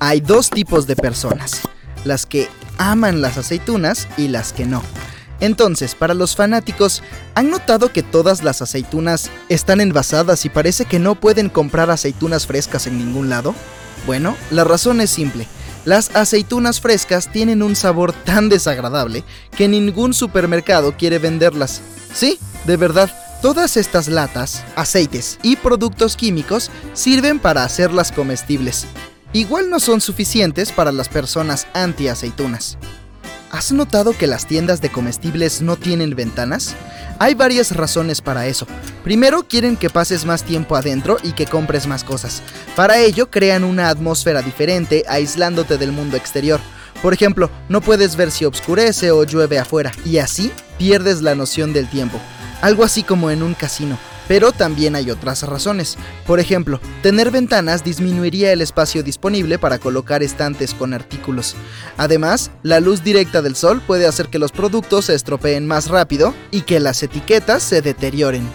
Hay dos tipos de personas, las que aman las aceitunas y las que no. Entonces, para los fanáticos, ¿han notado que todas las aceitunas están envasadas y parece que no pueden comprar aceitunas frescas en ningún lado? Bueno, la razón es simple. Las aceitunas frescas tienen un sabor tan desagradable que ningún supermercado quiere venderlas. Sí, de verdad, todas estas latas, aceites y productos químicos sirven para hacerlas comestibles igual no son suficientes para las personas anti-aceitunas. ¿Has notado que las tiendas de comestibles no tienen ventanas? Hay varias razones para eso. Primero, quieren que pases más tiempo adentro y que compres más cosas. Para ello, crean una atmósfera diferente aislándote del mundo exterior. Por ejemplo, no puedes ver si oscurece o llueve afuera, y así pierdes la noción del tiempo. Algo así como en un casino. Pero también hay otras razones. Por ejemplo, tener ventanas disminuiría el espacio disponible para colocar estantes con artículos. Además, la luz directa del sol puede hacer que los productos se estropeen más rápido y que las etiquetas se deterioren.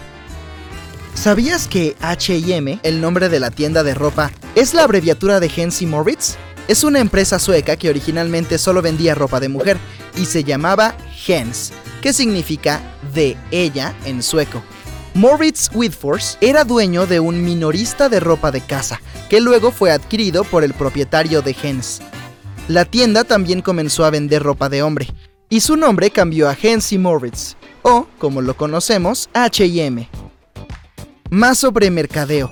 ¿Sabías que HM, el nombre de la tienda de ropa, es la abreviatura de Hensi Moritz? Es una empresa sueca que originalmente solo vendía ropa de mujer y se llamaba Hens, que significa de ella en sueco. Moritz Whitforce era dueño de un minorista de ropa de casa, que luego fue adquirido por el propietario de Hens. La tienda también comenzó a vender ropa de hombre, y su nombre cambió a Hens y Moritz, o, como lo conocemos, HM. Más sobre mercadeo.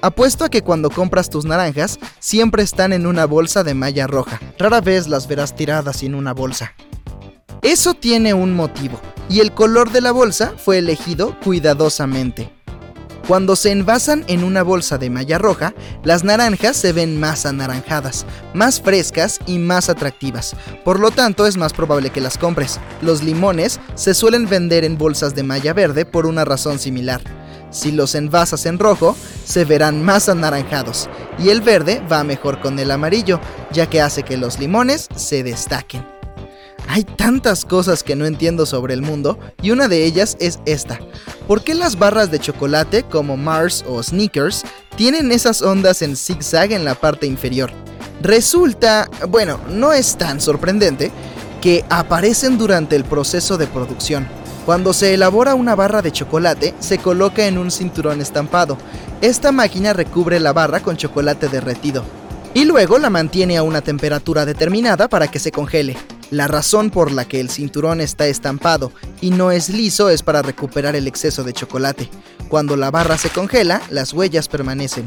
Apuesto a que cuando compras tus naranjas, siempre están en una bolsa de malla roja. Rara vez las verás tiradas en una bolsa. Eso tiene un motivo, y el color de la bolsa fue elegido cuidadosamente. Cuando se envasan en una bolsa de malla roja, las naranjas se ven más anaranjadas, más frescas y más atractivas. Por lo tanto, es más probable que las compres. Los limones se suelen vender en bolsas de malla verde por una razón similar. Si los envasas en rojo, se verán más anaranjados, y el verde va mejor con el amarillo, ya que hace que los limones se destaquen. Hay tantas cosas que no entiendo sobre el mundo y una de ellas es esta. ¿Por qué las barras de chocolate como Mars o Snickers tienen esas ondas en zigzag en la parte inferior? Resulta, bueno, no es tan sorprendente, que aparecen durante el proceso de producción. Cuando se elabora una barra de chocolate, se coloca en un cinturón estampado. Esta máquina recubre la barra con chocolate derretido y luego la mantiene a una temperatura determinada para que se congele. La razón por la que el cinturón está estampado y no es liso es para recuperar el exceso de chocolate. Cuando la barra se congela, las huellas permanecen.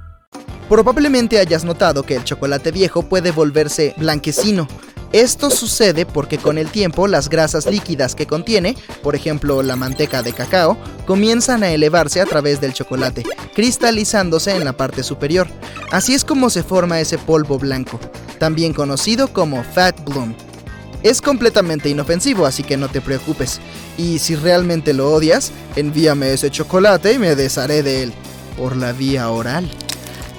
Probablemente hayas notado que el chocolate viejo puede volverse blanquecino. Esto sucede porque con el tiempo las grasas líquidas que contiene, por ejemplo la manteca de cacao, comienzan a elevarse a través del chocolate, cristalizándose en la parte superior. Así es como se forma ese polvo blanco, también conocido como fat bloom. Es completamente inofensivo, así que no te preocupes. Y si realmente lo odias, envíame ese chocolate y me desharé de él. Por la vía oral.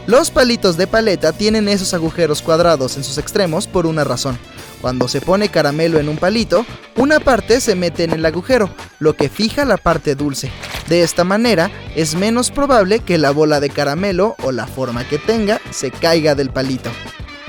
Los palitos de paleta tienen esos agujeros cuadrados en sus extremos por una razón. Cuando se pone caramelo en un palito, una parte se mete en el agujero, lo que fija la parte dulce. De esta manera, es menos probable que la bola de caramelo o la forma que tenga se caiga del palito.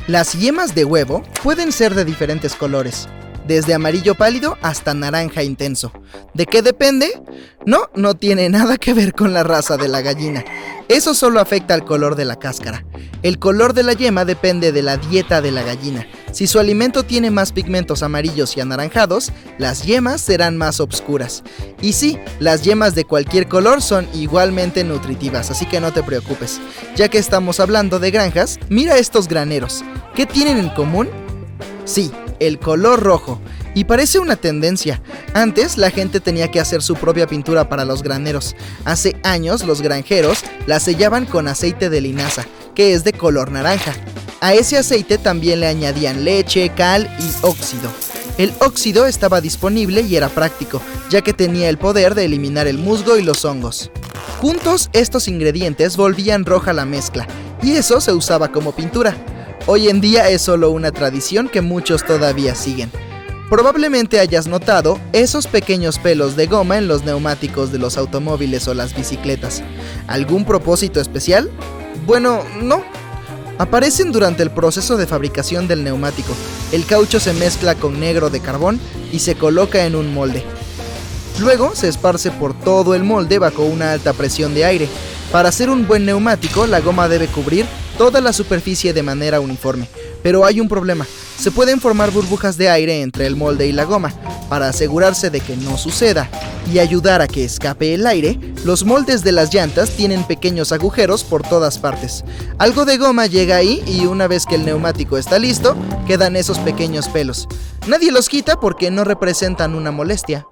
Las yemas de huevo pueden ser de diferentes colores, desde amarillo pálido hasta naranja intenso. ¿De qué depende? No, no tiene nada que ver con la raza de la gallina. Eso solo afecta al color de la cáscara. El color de la yema depende de la dieta de la gallina. Si su alimento tiene más pigmentos amarillos y anaranjados, las yemas serán más oscuras. Y sí, las yemas de cualquier color son igualmente nutritivas, así que no te preocupes. Ya que estamos hablando de granjas, mira estos graneros. ¿Qué tienen en común? Sí, el color rojo. Y parece una tendencia. Antes la gente tenía que hacer su propia pintura para los graneros. Hace años los granjeros la sellaban con aceite de linaza, que es de color naranja. A ese aceite también le añadían leche, cal y óxido. El óxido estaba disponible y era práctico, ya que tenía el poder de eliminar el musgo y los hongos. Juntos estos ingredientes volvían roja la mezcla, y eso se usaba como pintura. Hoy en día es solo una tradición que muchos todavía siguen. Probablemente hayas notado esos pequeños pelos de goma en los neumáticos de los automóviles o las bicicletas. ¿Algún propósito especial? Bueno, no. Aparecen durante el proceso de fabricación del neumático. El caucho se mezcla con negro de carbón y se coloca en un molde. Luego se esparce por todo el molde bajo una alta presión de aire. Para hacer un buen neumático, la goma debe cubrir toda la superficie de manera uniforme. Pero hay un problema. Se pueden formar burbujas de aire entre el molde y la goma. Para asegurarse de que no suceda y ayudar a que escape el aire, los moldes de las llantas tienen pequeños agujeros por todas partes. Algo de goma llega ahí y una vez que el neumático está listo, quedan esos pequeños pelos. Nadie los quita porque no representan una molestia.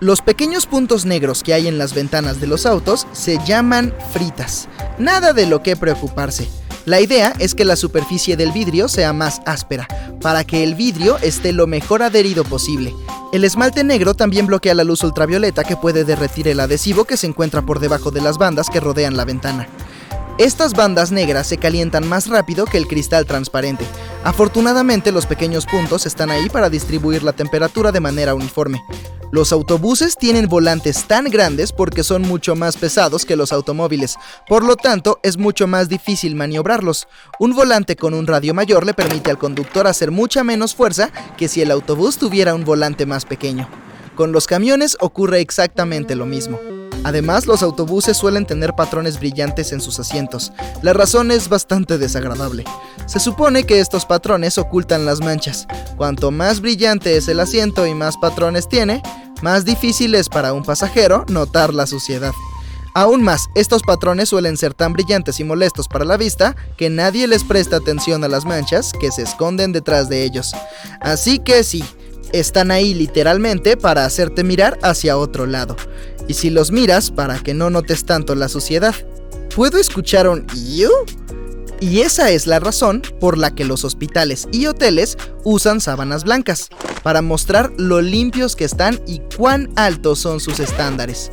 Los pequeños puntos negros que hay en las ventanas de los autos se llaman fritas. Nada de lo que preocuparse. La idea es que la superficie del vidrio sea más áspera, para que el vidrio esté lo mejor adherido posible. El esmalte negro también bloquea la luz ultravioleta que puede derretir el adhesivo que se encuentra por debajo de las bandas que rodean la ventana. Estas bandas negras se calientan más rápido que el cristal transparente. Afortunadamente los pequeños puntos están ahí para distribuir la temperatura de manera uniforme. Los autobuses tienen volantes tan grandes porque son mucho más pesados que los automóviles, por lo tanto es mucho más difícil maniobrarlos. Un volante con un radio mayor le permite al conductor hacer mucha menos fuerza que si el autobús tuviera un volante más pequeño. Con los camiones ocurre exactamente lo mismo. Además, los autobuses suelen tener patrones brillantes en sus asientos. La razón es bastante desagradable. Se supone que estos patrones ocultan las manchas. Cuanto más brillante es el asiento y más patrones tiene, más difícil es para un pasajero notar la suciedad. Aún más, estos patrones suelen ser tan brillantes y molestos para la vista que nadie les presta atención a las manchas que se esconden detrás de ellos. Así que sí, están ahí literalmente para hacerte mirar hacia otro lado. Y si los miras para que no notes tanto la suciedad. ¿Puedo escuchar un you? Y esa es la razón por la que los hospitales y hoteles usan sábanas blancas, para mostrar lo limpios que están y cuán altos son sus estándares.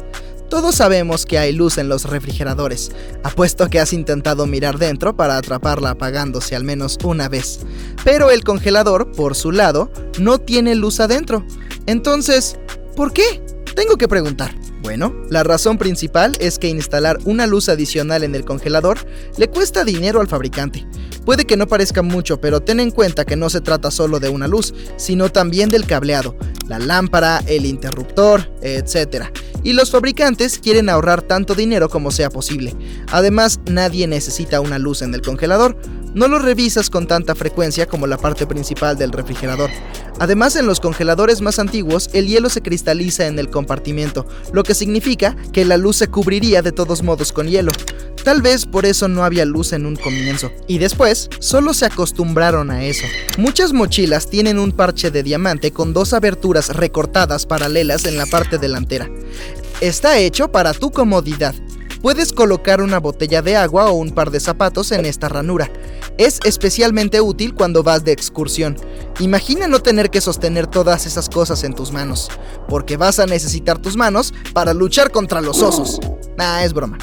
Todos sabemos que hay luz en los refrigeradores. Apuesto que has intentado mirar dentro para atraparla apagándose al menos una vez. Pero el congelador, por su lado, no tiene luz adentro. Entonces, ¿por qué? Tengo que preguntar. Bueno, la razón principal es que instalar una luz adicional en el congelador le cuesta dinero al fabricante. Puede que no parezca mucho, pero ten en cuenta que no se trata solo de una luz, sino también del cableado, la lámpara, el interruptor, etc. Y los fabricantes quieren ahorrar tanto dinero como sea posible. Además, nadie necesita una luz en el congelador, no lo revisas con tanta frecuencia como la parte principal del refrigerador. Además, en los congeladores más antiguos, el hielo se cristaliza en el compartimiento, lo que significa que la luz se cubriría de todos modos con hielo. Tal vez por eso no había luz en un comienzo, y después solo se acostumbraron a eso. Muchas mochilas tienen un parche de diamante con dos aberturas recortadas paralelas en la parte delantera. Está hecho para tu comodidad. Puedes colocar una botella de agua o un par de zapatos en esta ranura. Es especialmente útil cuando vas de excursión. Imagina no tener que sostener todas esas cosas en tus manos, porque vas a necesitar tus manos para luchar contra los osos. Ah, es broma.